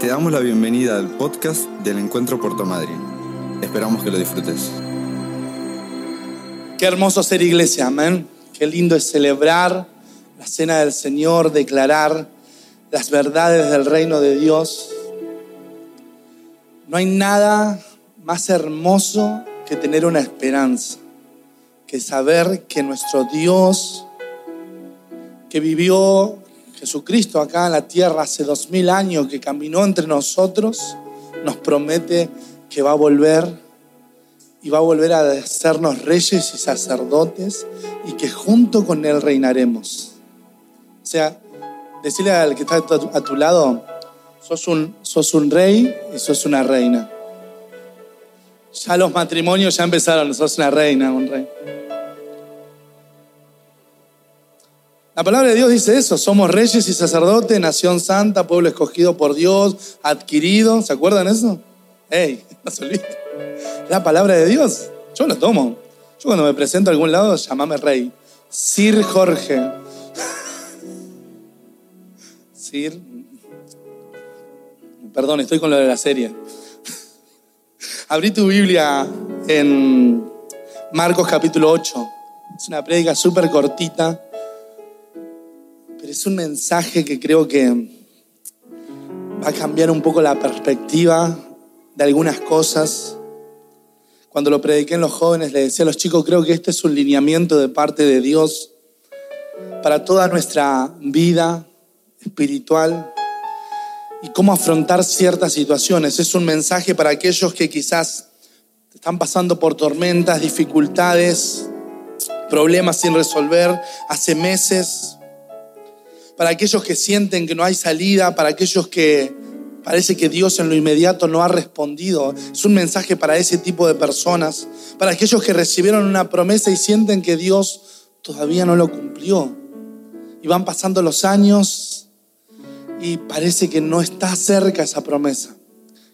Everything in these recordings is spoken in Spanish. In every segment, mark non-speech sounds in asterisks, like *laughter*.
Te damos la bienvenida al podcast del Encuentro Puerto Madryn. Esperamos que lo disfrutes. Qué hermoso ser iglesia, amén. Qué lindo es celebrar la cena del Señor, declarar las verdades del reino de Dios. No hay nada más hermoso que tener una esperanza, que saber que nuestro Dios, que vivió Jesucristo acá en la tierra hace dos mil años, que caminó entre nosotros, nos promete que va a volver y va a volver a hacernos reyes y sacerdotes y que junto con Él reinaremos. O sea, decirle al que está a tu lado, sos un, sos un rey y sos una reina. Ya los matrimonios ya empezaron, sos una reina, un rey. La palabra de Dios dice eso, somos reyes y sacerdotes, nación santa, pueblo escogido por Dios, adquirido, ¿se acuerdan eso? ¡Ey! No se olviden. La palabra de Dios, yo lo tomo. Yo cuando me presento a algún lado, llamame rey. Sir Jorge. *laughs* Sir. Perdón, estoy con lo de la serie. *laughs* Abrí tu Biblia en Marcos capítulo 8. Es una prédica súper cortita es un mensaje que creo que va a cambiar un poco la perspectiva de algunas cosas. Cuando lo prediqué en los jóvenes, le decía a los chicos, creo que este es un lineamiento de parte de Dios para toda nuestra vida espiritual y cómo afrontar ciertas situaciones. Es un mensaje para aquellos que quizás están pasando por tormentas, dificultades, problemas sin resolver hace meses para aquellos que sienten que no hay salida, para aquellos que parece que Dios en lo inmediato no ha respondido. Es un mensaje para ese tipo de personas, para aquellos que recibieron una promesa y sienten que Dios todavía no lo cumplió. Y van pasando los años y parece que no está cerca esa promesa.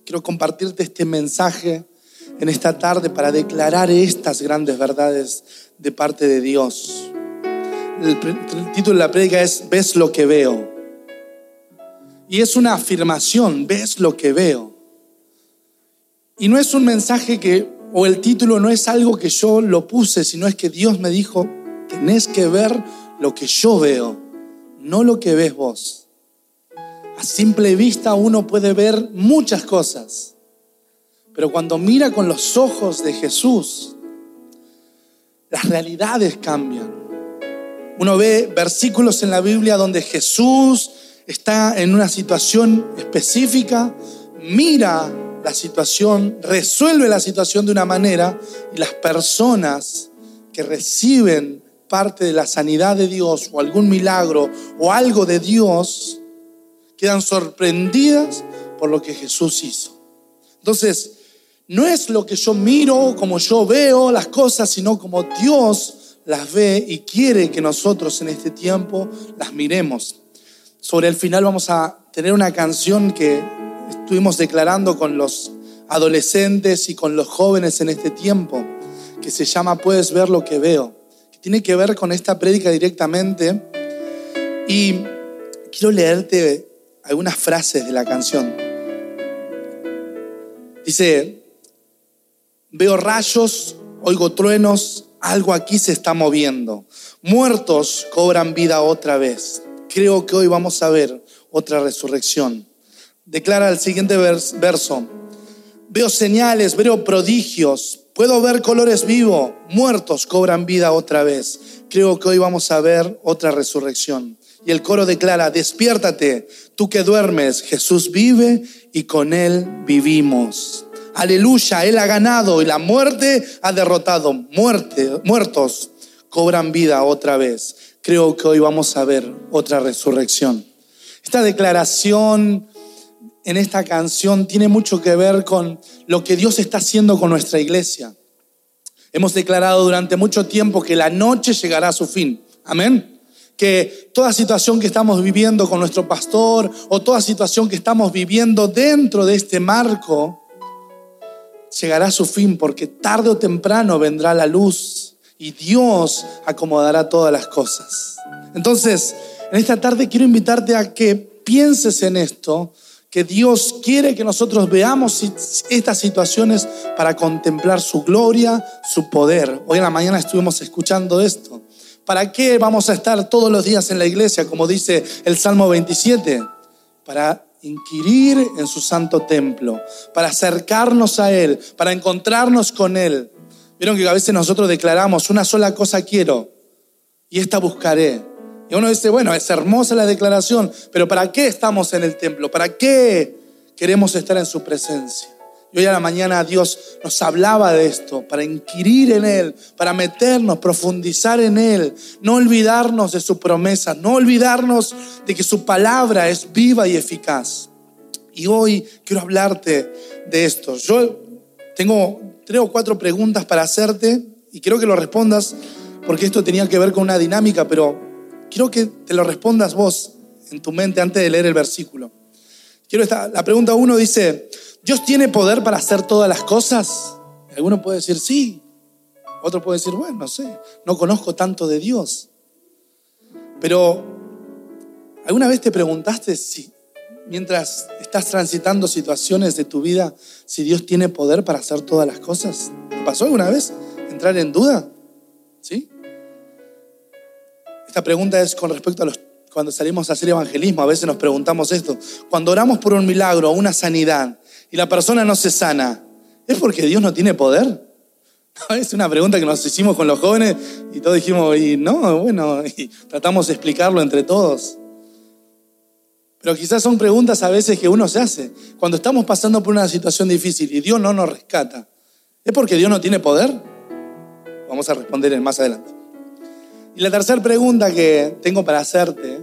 Quiero compartirte este mensaje en esta tarde para declarar estas grandes verdades de parte de Dios. El, título de la prédica es ¿Ves lo que veo? Y es una afirmación, ¿ves lo que veo? Y no es un mensaje que, o el título no es algo que yo lo puse, sino es que Dios me dijo, tenés que ver lo que yo veo, no lo que ves vos. A simple vista uno puede ver muchas cosas, pero cuando mira con los ojos de Jesús, las realidades cambian. Uno ve versículos en la Biblia donde Jesús está en una situación específica, mira la situación, resuelve la situación de una manera y las personas que reciben parte de la sanidad de Dios o algún milagro o algo de Dios quedan sorprendidas por lo que Jesús hizo. Entonces, no es lo que yo miro, como yo veo las cosas, sino como Dios las ve y quiere que nosotros en este tiempo las miremos. Sobre el final vamos a tener una canción que estuvimos declarando con los adolescentes y con los jóvenes en este tiempo, que se llama Puedes ver lo que veo, que tiene que ver con esta prédica directamente. Y quiero leerte algunas frases de la canción. Dice, veo rayos, oigo truenos, algo aquí se está moviendo. Muertos cobran vida otra vez. Creo que hoy vamos a ver otra resurrección. Declara el siguiente verso. Veo señales, veo prodigios, puedo ver colores vivos, muertos cobran vida otra vez. Creo que hoy vamos a ver otra resurrección. Y el coro declara, despiértate, tú que duermes, Jesús vive y con él vivimos. Aleluya, Él ha ganado y la muerte ha derrotado. Muerte, muertos cobran vida otra vez. Creo que hoy vamos a ver otra resurrección. Esta declaración en esta canción tiene mucho que ver con lo que Dios está haciendo con nuestra iglesia. Hemos declarado durante mucho tiempo que la noche llegará a su fin. Amén. Que toda situación que estamos viviendo con nuestro pastor o toda situación que estamos viviendo dentro de este marco llegará a su fin porque tarde o temprano vendrá la luz y Dios acomodará todas las cosas. Entonces, en esta tarde quiero invitarte a que pienses en esto, que Dios quiere que nosotros veamos estas situaciones para contemplar su gloria, su poder. Hoy en la mañana estuvimos escuchando esto. ¿Para qué vamos a estar todos los días en la iglesia, como dice el Salmo 27? Para inquirir en su santo templo, para acercarnos a Él, para encontrarnos con Él. Vieron que a veces nosotros declaramos, una sola cosa quiero y esta buscaré y uno dice, bueno, es hermosa la declaración, pero ¿para qué estamos en el templo? ¿Para qué queremos estar en su presencia? Y hoy a la mañana Dios nos hablaba de esto, para inquirir en Él, para meternos, profundizar en Él, no olvidarnos de su promesa, no olvidarnos de que su palabra es viva y eficaz. Y hoy quiero hablarte de esto. Yo tengo tres o cuatro preguntas para hacerte y quiero que lo respondas porque esto tenía que ver con una dinámica, pero quiero que te lo respondas vos en tu mente antes de leer el versículo. Quiero esta, la pregunta uno dice, ¿Dios tiene poder para hacer todas las cosas? Alguno puede decir sí, otro puede decir, bueno, no sé, no conozco tanto de Dios. Pero, ¿alguna vez te preguntaste si, mientras estás transitando situaciones de tu vida, si Dios tiene poder para hacer todas las cosas? ¿Te pasó alguna vez entrar en duda? ¿Sí? Esta pregunta es con respecto a los, cuando salimos a hacer evangelismo, a veces nos preguntamos esto. Cuando oramos por un milagro una sanidad y la persona no se sana, ¿es porque Dios no tiene poder? *laughs* Es una pregunta que nos hicimos con los jóvenes y todos dijimos, y no, bueno, *laughs* y tratamos de explicarlo entre todos. Pero quizás son preguntas a veces que uno se hace. Cuando estamos pasando por una situación difícil y Dios no nos rescata, ¿es porque Dios no tiene poder? Vamos a responder más adelante. Y la tercera pregunta que tengo para hacerte,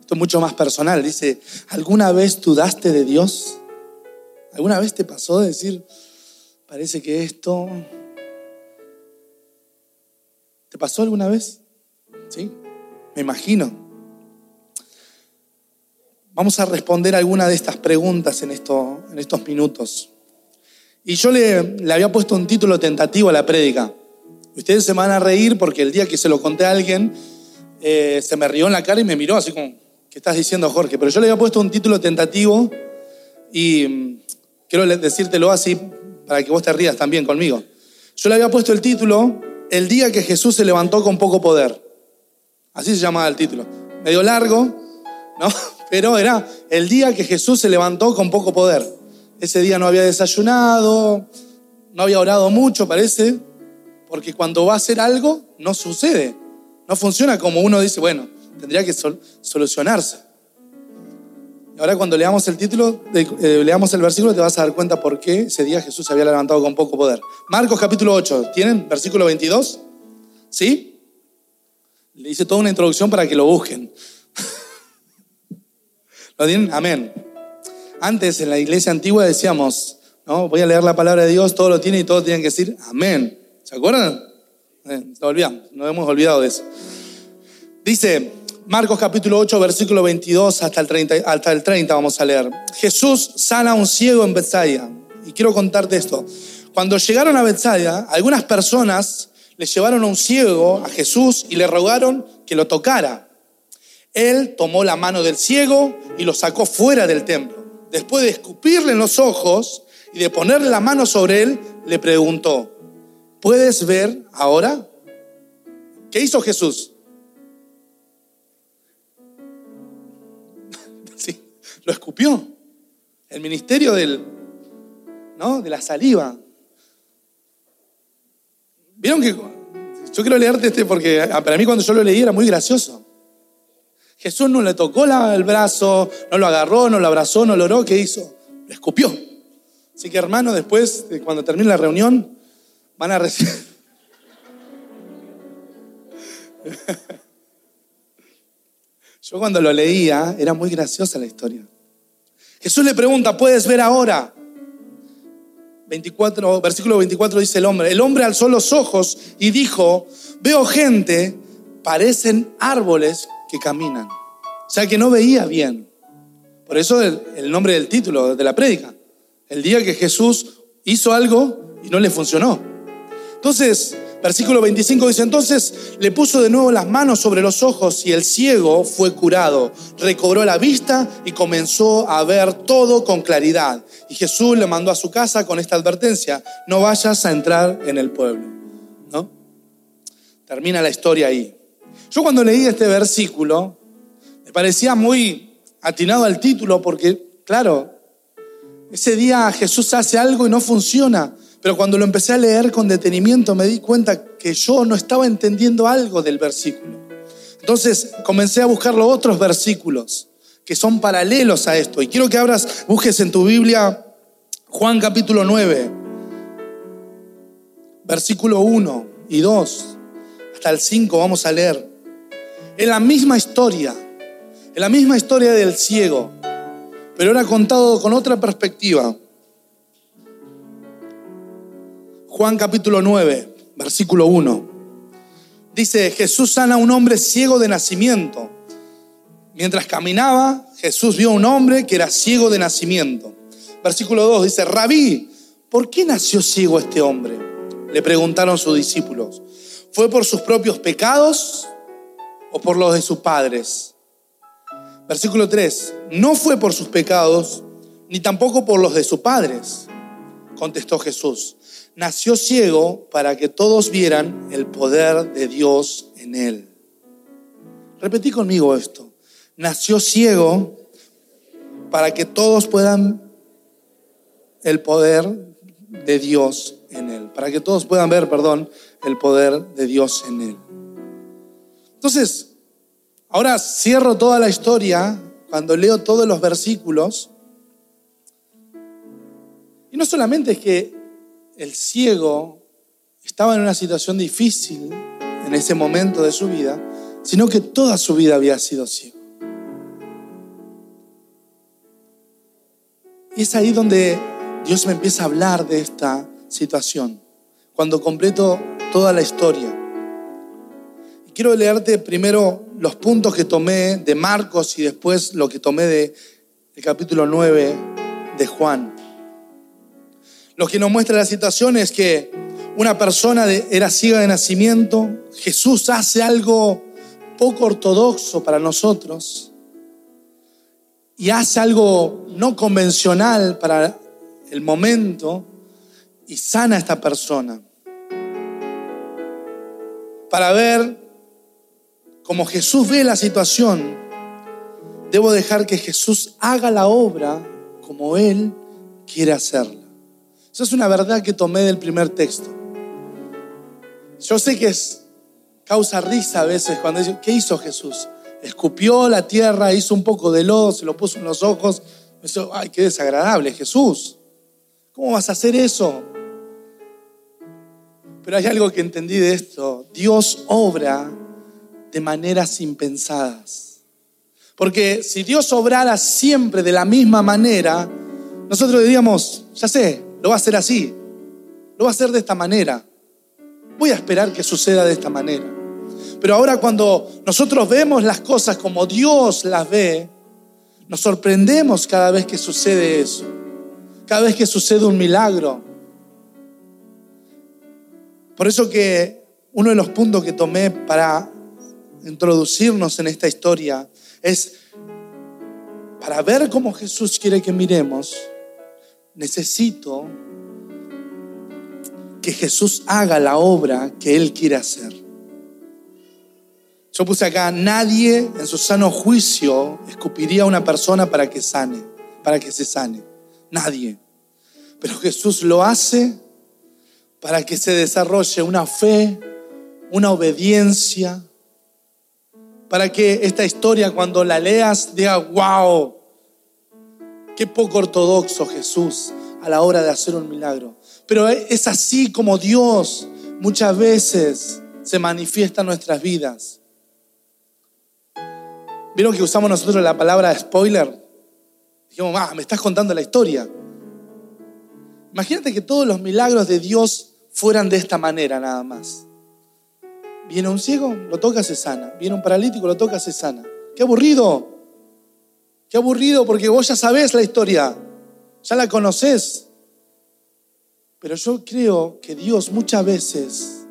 esto es mucho más personal, dice, ¿alguna vez dudaste de Dios? ¿Alguna vez te pasó de decir, parece que esto... ¿Te pasó alguna vez? Sí, me imagino. Vamos a responder alguna de estas preguntas en, esto, en estos minutos. Y yo le, le había puesto un título tentativo a la prédica. Ustedes se van a reír porque el día que se lo conté a alguien, eh, se me rió en la cara y me miró así como, ¿qué estás diciendo, Jorge? Pero yo le había puesto un título tentativo y quiero decírtelo así para que vos te rías también conmigo. Yo le había puesto el título, El día que Jesús se levantó con poco poder. Así se llamaba el título. Medio largo, ¿no? *laughs* Pero era el día que Jesús se levantó con poco poder. Ese día no había desayunado, no había orado mucho, parece, porque cuando va a hacer algo, no sucede. No funciona como uno dice, bueno, tendría que solucionarse. Ahora cuando leamos el título, eh, leamos el versículo, te vas a dar cuenta por qué ese día Jesús se había levantado con poco poder. Marcos capítulo 8, ¿tienen? Versículo 22. ¿Sí? Le hice toda una introducción para que lo busquen. *laughs* ¿Lo tienen? Amén. Antes en la iglesia antigua decíamos, ¿no? Voy a leer la palabra de Dios, todo lo tiene y todos tienen que decir amén. ¿Se acuerdan? Eh, olvidamos, nos hemos olvidado de eso. Dice Marcos capítulo 8, versículo 22 hasta el 30, hasta el 30 vamos a leer. Jesús sana a un ciego en Bethsaida. Y quiero contarte esto. Cuando llegaron a Bethsaida, algunas personas le llevaron a un ciego a Jesús y le rogaron que lo tocara. Él tomó la mano del ciego y lo sacó fuera del templo. Después de escupirle en los ojos y de ponerle la mano sobre él, le preguntó, ¿Puedes ver ahora? ¿Qué hizo Jesús? Lo escupió. El ministerio del, ¿no? de la saliva. Vieron que yo quiero leerte este porque para mí cuando yo lo leí era muy gracioso. Jesús no le tocó el brazo, no lo agarró, no lo abrazó, no lo oró, ¿qué hizo? Lo escupió. Así que hermano, después, cuando termine la reunión, van a recibir. *laughs* Yo cuando lo leía era muy graciosa la historia. Jesús le pregunta, ¿puedes ver ahora? 24, versículo 24 dice el hombre, el hombre alzó los ojos y dijo, veo gente, parecen árboles que caminan. O sea que no veía bien. Por eso el, el nombre del título de la prédica. El día que Jesús hizo algo y no le funcionó. Entonces, Versículo 25 dice, entonces le puso de nuevo las manos sobre los ojos y el ciego fue curado, recobró la vista y comenzó a ver todo con claridad. Y Jesús le mandó a su casa con esta advertencia, no vayas a entrar en el pueblo. ¿No? Termina la historia ahí. Yo cuando leí este versículo, me parecía muy atinado al título porque, claro, ese día Jesús hace algo y no funciona. Pero cuando lo empecé a leer con detenimiento me di cuenta que yo no estaba entendiendo algo del versículo. Entonces comencé a buscar los otros versículos que son paralelos a esto. Y quiero que abras, busques en tu Biblia Juan capítulo 9, versículo 1 y 2, hasta el 5 vamos a leer. En la misma historia, en la misma historia del ciego, pero era contado con otra perspectiva. Juan capítulo 9, versículo 1. Dice, Jesús sana a un hombre ciego de nacimiento. Mientras caminaba, Jesús vio a un hombre que era ciego de nacimiento. Versículo 2 dice, Rabí, ¿por qué nació ciego este hombre? Le preguntaron sus discípulos. ¿Fue por sus propios pecados o por los de sus padres? Versículo 3, no fue por sus pecados, ni tampoco por los de sus padres, contestó Jesús nació ciego para que todos vieran el poder de Dios en él. Repetí conmigo esto. Nació ciego para que todos puedan el poder de Dios en él. Para que todos puedan ver, perdón, el poder de Dios en él. Entonces, ahora cierro toda la historia cuando leo todos los versículos. Y no solamente es que el ciego estaba en una situación difícil en ese momento de su vida, sino que toda su vida había sido ciego. Y es ahí donde Dios me empieza a hablar de esta situación, cuando completo toda la historia. Y quiero leerte primero los puntos que tomé de Marcos y después lo que tomé del capítulo 9 de Juan. Lo que nos muestra la situación es que una persona era ciega de nacimiento, Jesús hace algo poco ortodoxo para nosotros y hace algo no convencional para el momento y sana a esta persona. Para ver cómo Jesús ve la situación, debo dejar que Jesús haga la obra como Él quiere hacerla. Eso es una verdad que tomé del primer texto. Yo sé que es causa risa a veces cuando dice, ¿qué hizo Jesús? Escupió la tierra, hizo un poco de lodo, se lo puso en los ojos. Dice, ay, qué desagradable, Jesús. ¿Cómo vas a hacer eso? Pero hay algo que entendí de esto. Dios obra de maneras impensadas. Porque si Dios obrara siempre de la misma manera, nosotros diríamos, ya sé, lo va a hacer así, lo va a hacer de esta manera. Voy a esperar que suceda de esta manera. Pero ahora cuando nosotros vemos las cosas como Dios las ve, nos sorprendemos cada vez que sucede eso, cada vez que sucede un milagro. Por eso que uno de los puntos que tomé para introducirnos en esta historia es para ver cómo Jesús quiere que miremos, necesito que Jesús haga la obra que Él quiere hacer. Yo puse acá, nadie en su sano juicio escupiría a una persona para que sane, para que se sane. Nadie. Pero Jesús lo hace para que se desarrolle una fe, una obediencia, para que esta historia cuando la leas diga, wow, Qué poco ortodoxo Jesús a la hora de hacer un milagro. Pero es así como Dios muchas veces se manifiesta en nuestras vidas. ¿Vieron que usamos nosotros la palabra spoiler? Dijimos, ah, me estás contando la historia. Imagínate que todos los milagros de Dios fueran de esta manera nada más. Viene un ciego, lo toca, se sana. Viene un paralítico, lo toca, se sana. Qué aburrido. Qué aburrido porque vos ya sabés la historia, ya la conocés. Pero yo creo que Dios muchas veces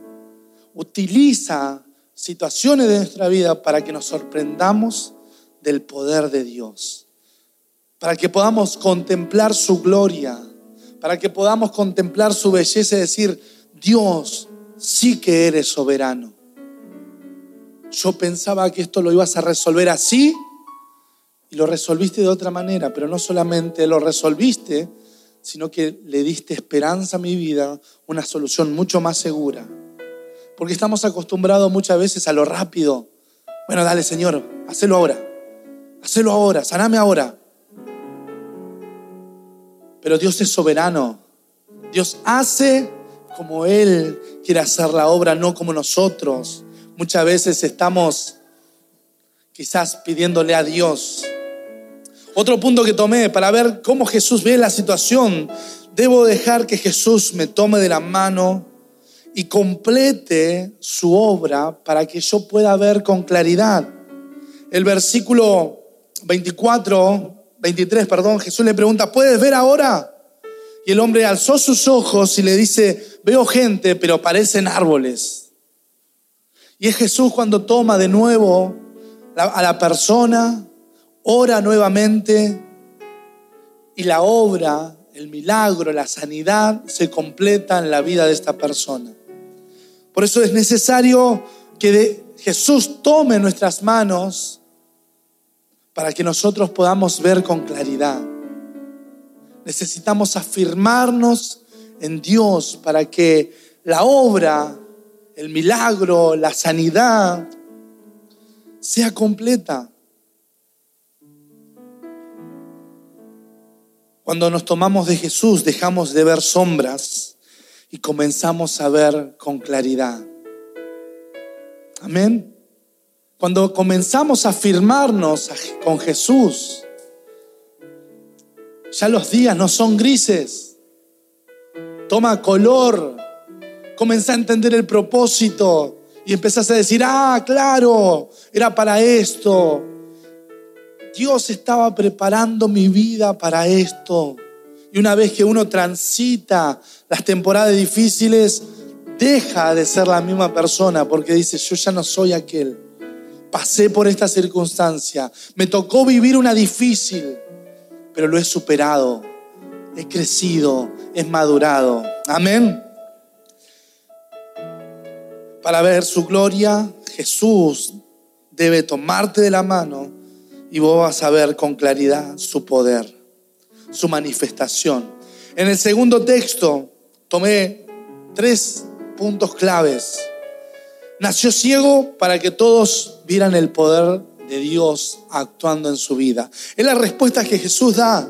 utiliza situaciones de nuestra vida para que nos sorprendamos del poder de Dios, para que podamos contemplar su gloria, para que podamos contemplar su belleza y decir, Dios, sí que eres soberano. Yo pensaba que esto lo ibas a resolver así y lo resolviste de otra manera, pero no solamente lo resolviste, sino que le diste esperanza a mi vida, una solución mucho más segura. Porque estamos acostumbrados muchas veces a lo rápido. Bueno, dale Señor, hacelo ahora. Hacelo ahora, saname ahora. Pero Dios es soberano. Dios hace como Él quiere hacer la obra, no como nosotros. Muchas veces estamos quizás pidiéndole a Dios. Otro punto que tomé para ver cómo Jesús ve la situación, debo dejar que Jesús me tome de la mano y complete su obra para que yo pueda ver con claridad. El versículo 24, 23, perdón, Jesús le pregunta, ¿puedes ver ahora? Y el hombre alzó sus ojos y le dice, veo gente, pero parecen árboles. Y es Jesús cuando toma de nuevo a la persona, ora nuevamente y la obra, el milagro, la sanidad se completa en la vida de esta persona. Por eso es necesario que Jesús tome nuestras manos para que nosotros podamos ver con claridad. Necesitamos afirmarnos en Dios para que la obra, el milagro, la sanidad sea completa. Cuando nos tomamos de Jesús dejamos de ver sombras y comenzamos a ver con claridad. Amén. Cuando comenzamos a afirmarnos con Jesús, ya los días no son grises. Toma color. Comienza a entender el propósito y empezás a decir, ah, claro, era para esto. Dios estaba preparando mi vida para esto. Y una vez que uno transita las temporadas difíciles, deja de ser la misma persona porque dice, yo ya no soy aquel. Pasé por esta circunstancia. Me tocó vivir una difícil, pero lo he superado. He crecido, he madurado. Amén. Para ver su gloria, Jesús debe tomarte de la mano y vos vas a ver con claridad su poder su manifestación. En el segundo texto tomé tres puntos claves. Nació ciego para que todos vieran el poder de Dios actuando en su vida. Es la respuesta que Jesús da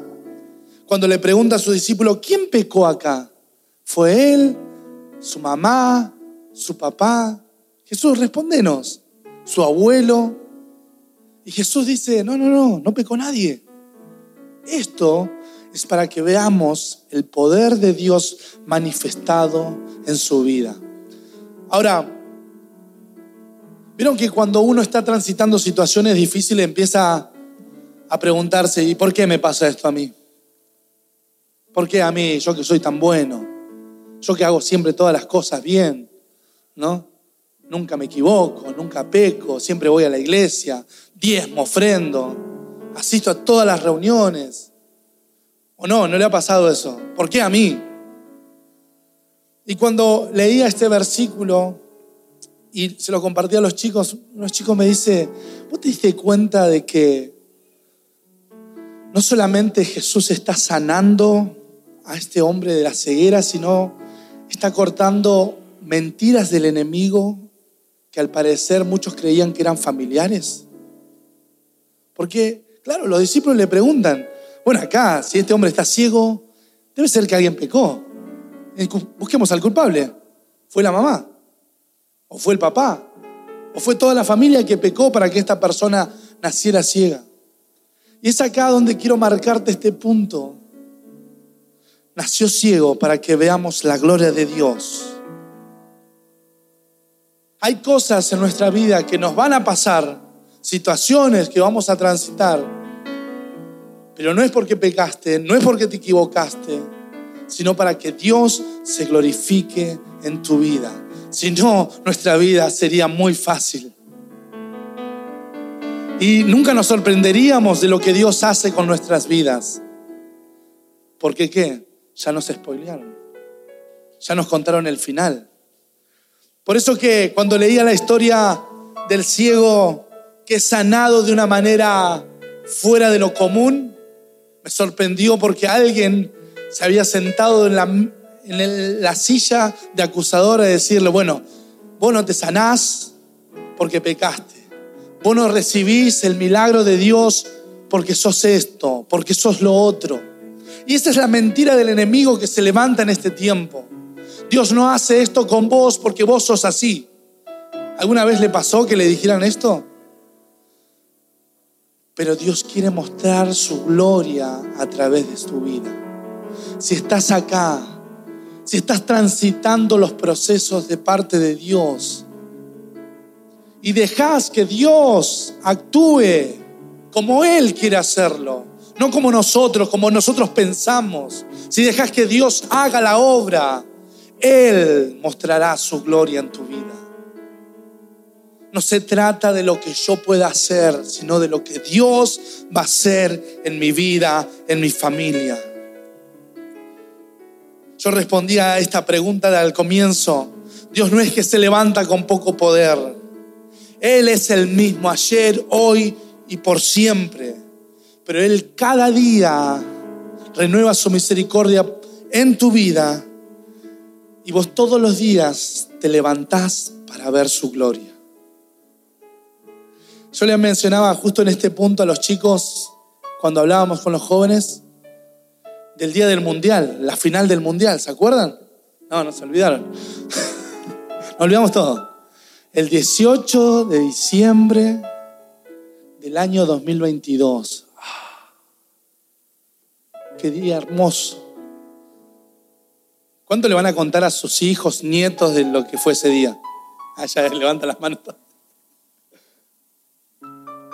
cuando le pregunta a su discípulo, ¿quién pecó acá? ¿Fue él? ¿Su mamá? ¿Su papá? Jesús, respóndenos. ¿Su abuelo? Y Jesús dice, no, no, no, no pecó nadie. Esto es para que veamos el poder de Dios manifestado en su vida. Ahora, vieron que cuando uno está transitando situaciones difíciles empieza a preguntarse, ¿y por qué me pasa esto a mí? ¿Por qué a mí, yo que soy tan bueno? Yo que hago siempre todas las cosas bien, ¿no? Nunca me equivoco, nunca peco, siempre voy a la iglesia, diezmo, ofrendo, asisto a todas las reuniones. ¿O no? ¿No le ha pasado eso? ¿Por qué a mí? Y cuando leía este versículo y se lo compartía a los chicos, los chicos me dice, ¿vos te diste cuenta de que no solamente Jesús está sanando a este hombre de la ceguera, sino está cortando mentiras del enemigo que al parecer muchos creían que eran familiares? Porque, claro, los discípulos le preguntan, bueno, acá, si este hombre está ciego, debe ser que alguien pecó. Eh, busquemos al culpable. ¿Fue la mamá? ¿O fue el papá? ¿O fue toda la familia que pecó para que esta persona naciera ciega? Y es acá donde quiero marcarte este punto. Nació ciego para que veamos la gloria de Dios. Hay cosas en nuestra vida que nos van a pasar, situaciones que vamos a transitar pero no es porque pecaste, no es porque te equivocaste, sino para que Dios se glorifique en tu vida. Si no, nuestra vida sería muy fácil. Y nunca nos sorprenderíamos de lo que Dios hace con nuestras vidas. Porque qué? Ya nos spoilearon. Ya nos contaron el final. Por eso que cuando leía la historia del ciego que sanado de una manera fuera de lo común, me sorprendió porque alguien se había sentado en la, en la silla de acusador a decirle, bueno, vos no te sanás porque pecaste. Vos no recibís el milagro de Dios porque sos esto, porque sos lo otro. Y esa es la mentira del enemigo que se levanta en este tiempo. Dios no hace esto con vos porque vos sos así. ¿Alguna vez le pasó que le dijeran esto? Pero Dios quiere mostrar su gloria a través de tu vida. Si estás acá, si estás transitando los procesos de parte de Dios, y dejas que Dios actúe como Él quiere hacerlo, no como nosotros, como nosotros pensamos. Si dejas que Dios haga la obra, Él mostrará su gloria en tu vida. No se trata de lo que yo pueda hacer, sino de lo que Dios va a hacer en mi vida, en mi familia. Yo respondía a esta pregunta al comienzo. Dios no es que se levanta con poco poder. Él es el mismo ayer, hoy y por siempre. Pero Él cada día renueva su misericordia en tu vida y vos todos los días te levantás para ver su gloria. Yo les mencionaba justo en este punto a los chicos, cuando hablábamos con los jóvenes, del día del mundial, la final del mundial, ¿se acuerdan? No, no se olvidaron. *laughs* Nos olvidamos todo el 18 de diciembre del año 2022. Qué día hermoso. ¿Cuánto le van a contar a sus hijos, nietos de lo que fue ese día? Allá ah, levanta las manos.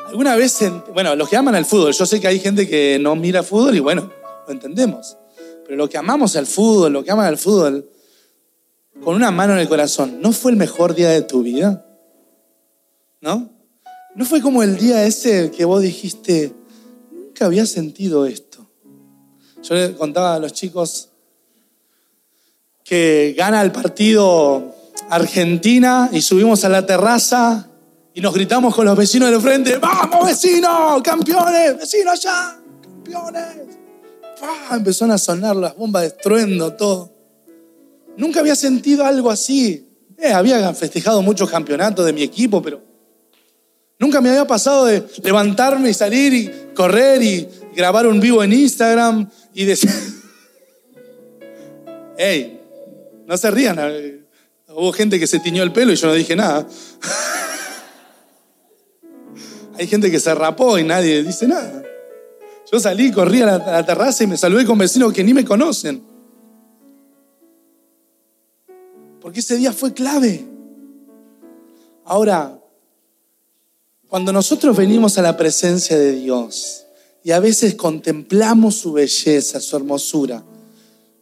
Alguna vez, bueno, los que aman al fútbol, yo sé que hay gente que no mira fútbol y bueno, lo entendemos. Pero los que amamos al fútbol, los que aman al fútbol, con una mano en el corazón, ¿no fue el mejor día de tu vida? ¿No? ¿No fue como el día ese que vos dijiste, nunca había sentido esto? Yo le contaba a los chicos que gana el partido Argentina y subimos a la terraza y nos gritamos con los vecinos del frente, vamos vecinos, campeones, vecinos allá, campeones. Empezaron a sonar las bombas de estruendo, todo. Nunca había sentido algo así. Eh, había festejado muchos campeonatos de mi equipo, pero nunca me había pasado de levantarme y salir y correr y grabar un vivo en Instagram y decir, hey, *laughs* no se rían. Hubo gente que se tiñó el pelo y yo no dije nada. *laughs* Hay gente que se rapó y nadie dice nada. Yo salí, corrí a la, terraza y me saludé con vecinos que ni me conocen. Porque ese día fue clave. Ahora, cuando nosotros venimos a la presencia de Dios y a veces contemplamos su belleza, su hermosura,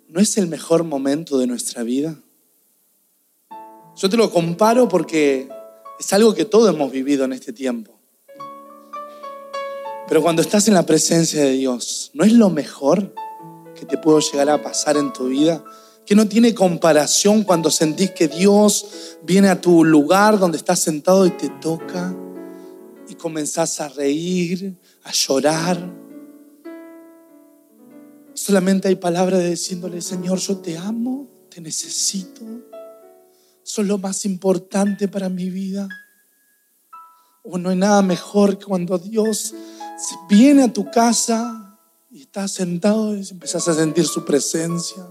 ¿no es el mejor momento de nuestra vida? Yo te lo comparo porque es algo que todos hemos vivido en este tiempo. Pero cuando estás en la presencia de Dios, ¿no es lo mejor que te puedo llegar a pasar en tu vida? que no tiene comparación cuando sentís que Dios viene a tu lugar donde estás sentado y te toca y comenzás a reír, a llorar. Solamente hay palabras de diciéndole, Señor, yo te amo, te necesito, sos lo más importante para mi vida. O no hay nada mejor que cuando Dios viene a tu casa y estás sentado y empezás a sentir su presencia.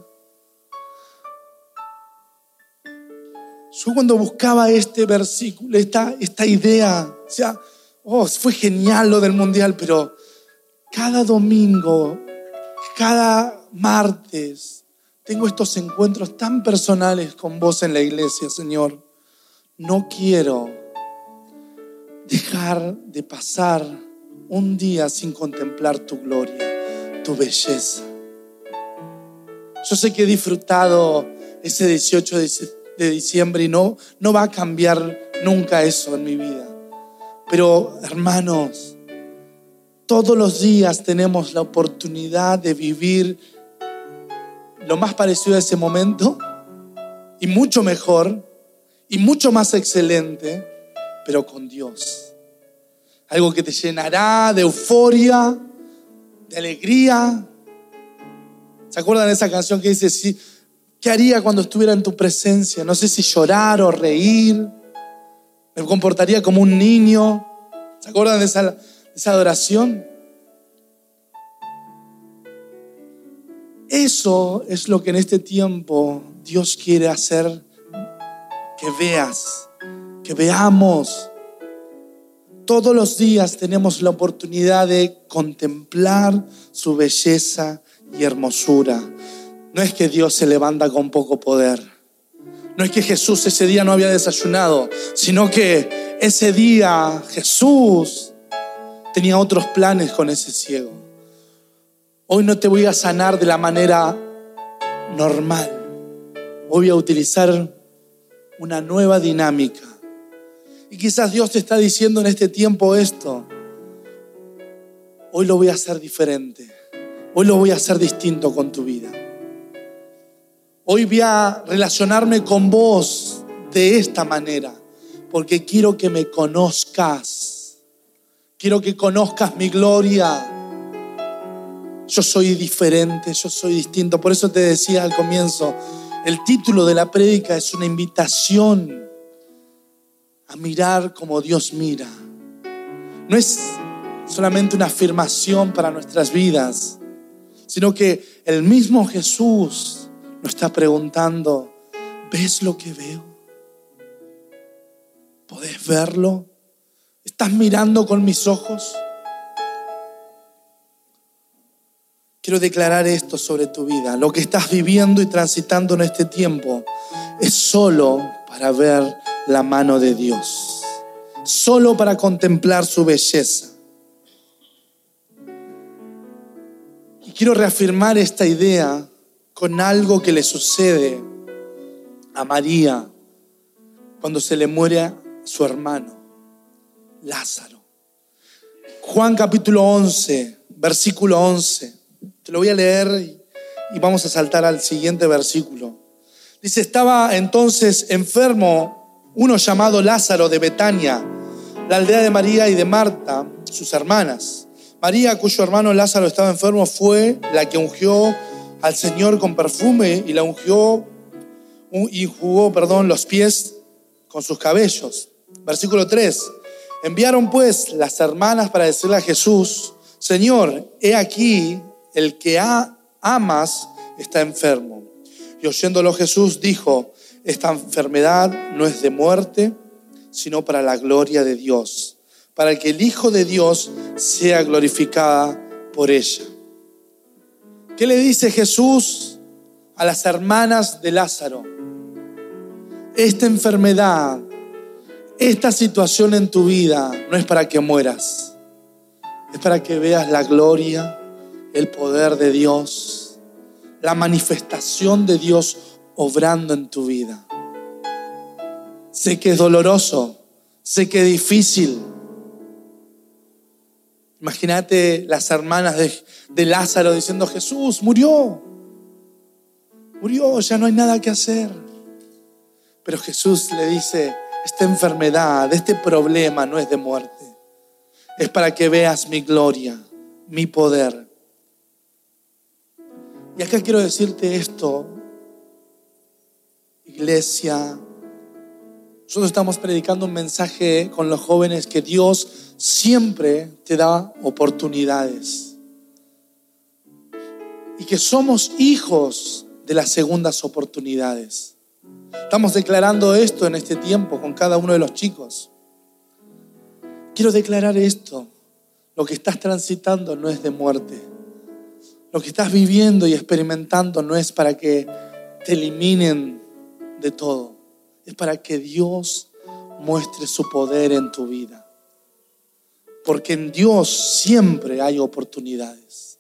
Yo cuando buscaba este versículo, esta, esta idea, o sea, oh, fue genial lo del mundial, pero cada domingo, cada martes, tengo estos encuentros tan personales con vos en la iglesia, Señor. No quiero dejar de pasar un día sin contemplar tu gloria, tu belleza. Yo sé que he disfrutado ese 18 de diciembre y no, no va a cambiar nunca eso en mi vida. Pero hermanos, todos los días tenemos la oportunidad de vivir lo más parecido a ese momento y mucho mejor y mucho más excelente, pero con Dios. Algo que te llenará de euforia, de alegría. ¿Se acuerdan de esa canción que dice, sí, ¿qué haría cuando estuviera en tu presencia? No sé si llorar o reír. Me comportaría como un niño. ¿Se acuerdan de esa, de esa adoración? Eso es lo que en este tiempo Dios quiere hacer que veas, que veamos. Todos los días tenemos la oportunidad de contemplar su belleza y hermosura. No es que Dios se levanta con poco poder. No es que Jesús ese día no había desayunado, sino que ese día Jesús tenía otros planes con ese ciego. Hoy no te voy a sanar de la manera normal. Voy a utilizar una nueva dinámica. Y quizás Dios te está diciendo en este tiempo esto. Hoy lo voy a hacer diferente. Hoy lo voy a hacer distinto con tu vida. Hoy voy a relacionarme con vos de esta manera, porque quiero que me conozcas. Quiero que conozcas mi gloria. Yo soy diferente, yo soy distinto. Por eso te decía al comienzo, el título de la prédica es una invitación a mirar como Dios mira. No es solamente una afirmación para nuestras vidas, sino que el mismo Jesús nos está preguntando, ¿ves lo que veo? ¿Podés verlo? ¿Estás mirando con mis ojos? Quiero declarar esto sobre tu vida. Lo que estás viviendo y transitando en este tiempo es solo para ver la mano de Dios, solo para contemplar su belleza. Y quiero reafirmar esta idea con algo que le sucede a María cuando se le muere su hermano, Lázaro. Juan capítulo 11, versículo 11. Te lo voy a leer y vamos a saltar al siguiente versículo. Dice, estaba entonces enfermo uno llamado Lázaro de Betania, la aldea de María y de Marta, sus hermanas. María, cuyo hermano Lázaro estaba enfermo, fue la que ungió al Señor con perfume y la ungió y jugó, perdón, los pies con sus cabellos. Versículo 3. Enviaron pues las hermanas para decirle a Jesús, Señor, he aquí el que amas está enfermo. Y oyéndolo Jesús dijo, esta enfermedad no es de muerte, sino para la gloria de Dios, para que el Hijo de Dios sea glorificada por ella. ¿Qué le dice Jesús a las hermanas de Lázaro? Esta enfermedad, esta situación en tu vida no es para que mueras, es para que veas la gloria el poder de Dios, la manifestación de Dios obrando en tu vida. Sé que es doloroso, sé que es difícil. Imagínate las hermanas de, de, Lázaro diciendo, Jesús murió, murió, ya no hay nada que hacer. Pero Jesús le dice, esta enfermedad, este problema no es de muerte, es para que veas mi gloria, mi poder. Y acá quiero decirte esto, iglesia. Nosotros estamos predicando un mensaje con los jóvenes que Dios siempre te da oportunidades. Y que somos hijos de las segundas oportunidades. Estamos declarando esto en este tiempo con cada uno de los chicos. Quiero declarar esto. Lo que estás transitando no es de muerte lo que estás viviendo y experimentando no es para que te eliminen de todo, es para que Dios muestre su poder en tu vida. Porque en Dios siempre hay oportunidades.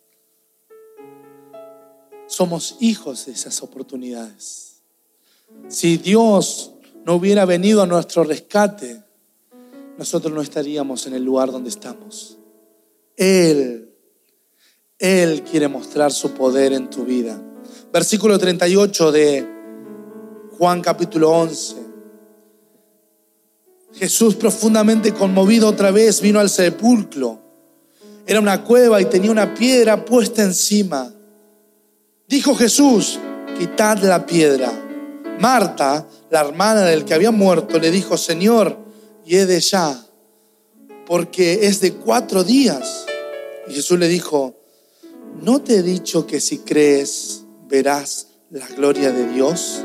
Somos hijos de esas oportunidades. Si Dios no hubiera venido a nuestro rescate, nosotros no estaríamos en el lugar donde estamos. Él, Él quiere mostrar su poder en tu vida. Versículo 38 de Juan capítulo 11. Jesús profundamente conmovido otra vez vino al sepulcro. Era una cueva y tenía una piedra puesta encima. Dijo Jesús, quitad la piedra. Marta, la hermana del que había muerto, le dijo, Señor, de ya, porque es de cuatro días. Y Jesús le dijo, ¿no te he dicho que si crees verás la gloria de Dios?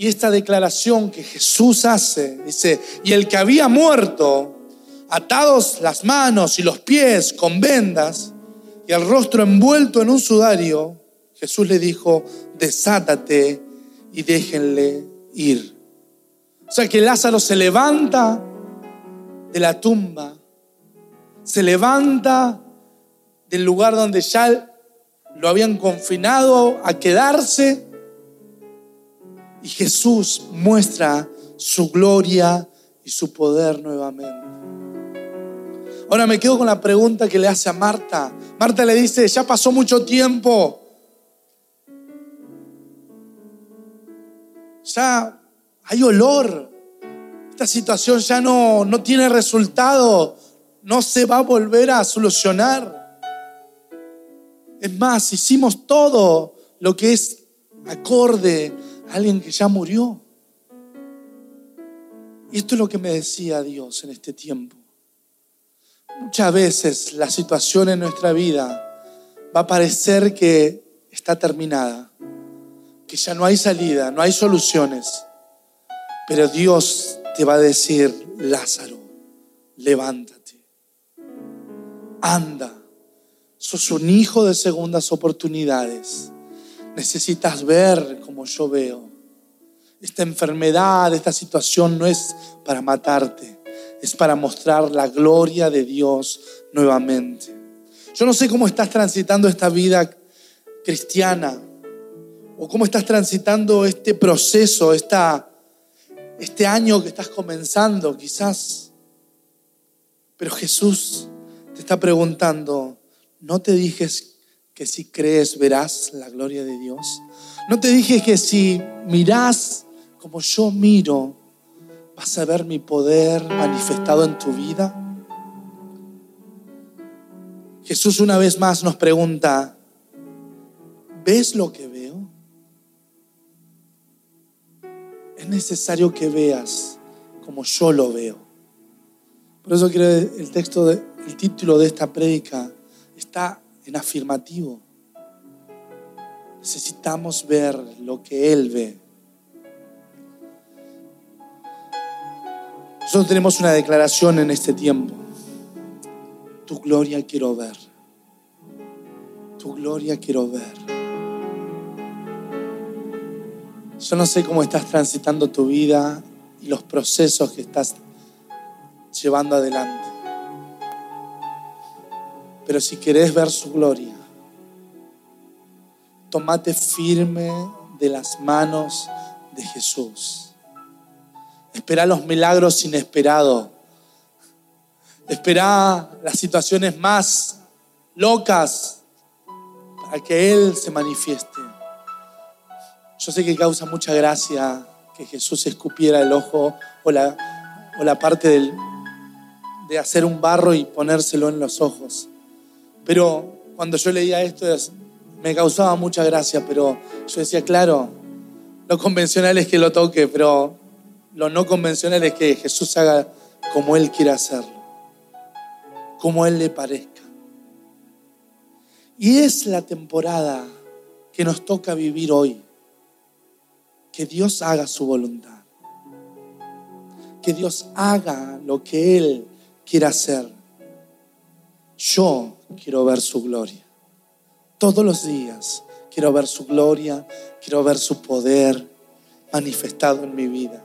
Y esta declaración que Jesús hace, dice, y el que había muerto, atados las manos y los pies con vendas y el rostro envuelto en un sudario, Jesús le dijo, desátate y déjenle ir. O sea que Lázaro se levanta de la tumba, se levanta del lugar donde ya lo habían confinado a quedarse y Jesús muestra su gloria y su poder nuevamente. Ahora me quedo con la pregunta que le hace a Marta. Marta le dice, ya pasó mucho tiempo. Ya hay olor. Esta situación ya no, no tiene resultado. No se va a volver a solucionar. Es más, hicimos todo lo que es acorde alguien que ya murió. Y esto es lo que me decía Dios en este tiempo. Muchas veces la situación en nuestra vida va a parecer que está terminada, que ya no hay salida, no hay soluciones. Pero Dios te va a decir, Lázaro, levántate, anda, sos un hijo de segundas oportunidades Necesitas ver como yo veo. Esta enfermedad, esta situación no es para matarte, es para mostrar la gloria de Dios nuevamente. Yo no sé cómo estás transitando esta vida cristiana o cómo estás transitando este proceso, esta, este año que estás comenzando quizás. Pero Jesús te está preguntando, ¿no te dijes que si crees verás la gloria de Dios? ¿No te dije que si mirás como yo miro, vas a ver mi poder manifestado en tu vida? Jesús una vez más nos pregunta, ¿ves lo que veo? Es necesario que veas como yo lo veo. Por eso quiero el texto, el título de esta prédica está en afirmativo. Necesitamos ver lo que Él ve. Nosotros tenemos una declaración en este tiempo. Tu gloria quiero ver. Tu gloria quiero ver. Yo no sé cómo estás transitando tu vida y los procesos que estás llevando adelante. Pero si querés ver su gloria, tomate firme de las manos de Jesús. Espera los milagros inesperados. Espera las situaciones más locas para que Él se manifieste. Yo sé que causa mucha gracia que Jesús escupiera el ojo o la, o la parte de hacer un barro y ponérselo en los ojos. Pero cuando yo leía esto me causaba mucha gracia, pero yo decía, claro, lo convencional es que lo toque, pero lo no convencional es que Jesús haga como Él quiera hacerlo, como Él le parezca. Y es la temporada que nos toca vivir hoy, que Dios haga su voluntad. Que Dios haga lo que Él quiere hacer. Yo quiero ver su gloria. Todos los días quiero ver su gloria, quiero ver su poder manifestado en mi vida.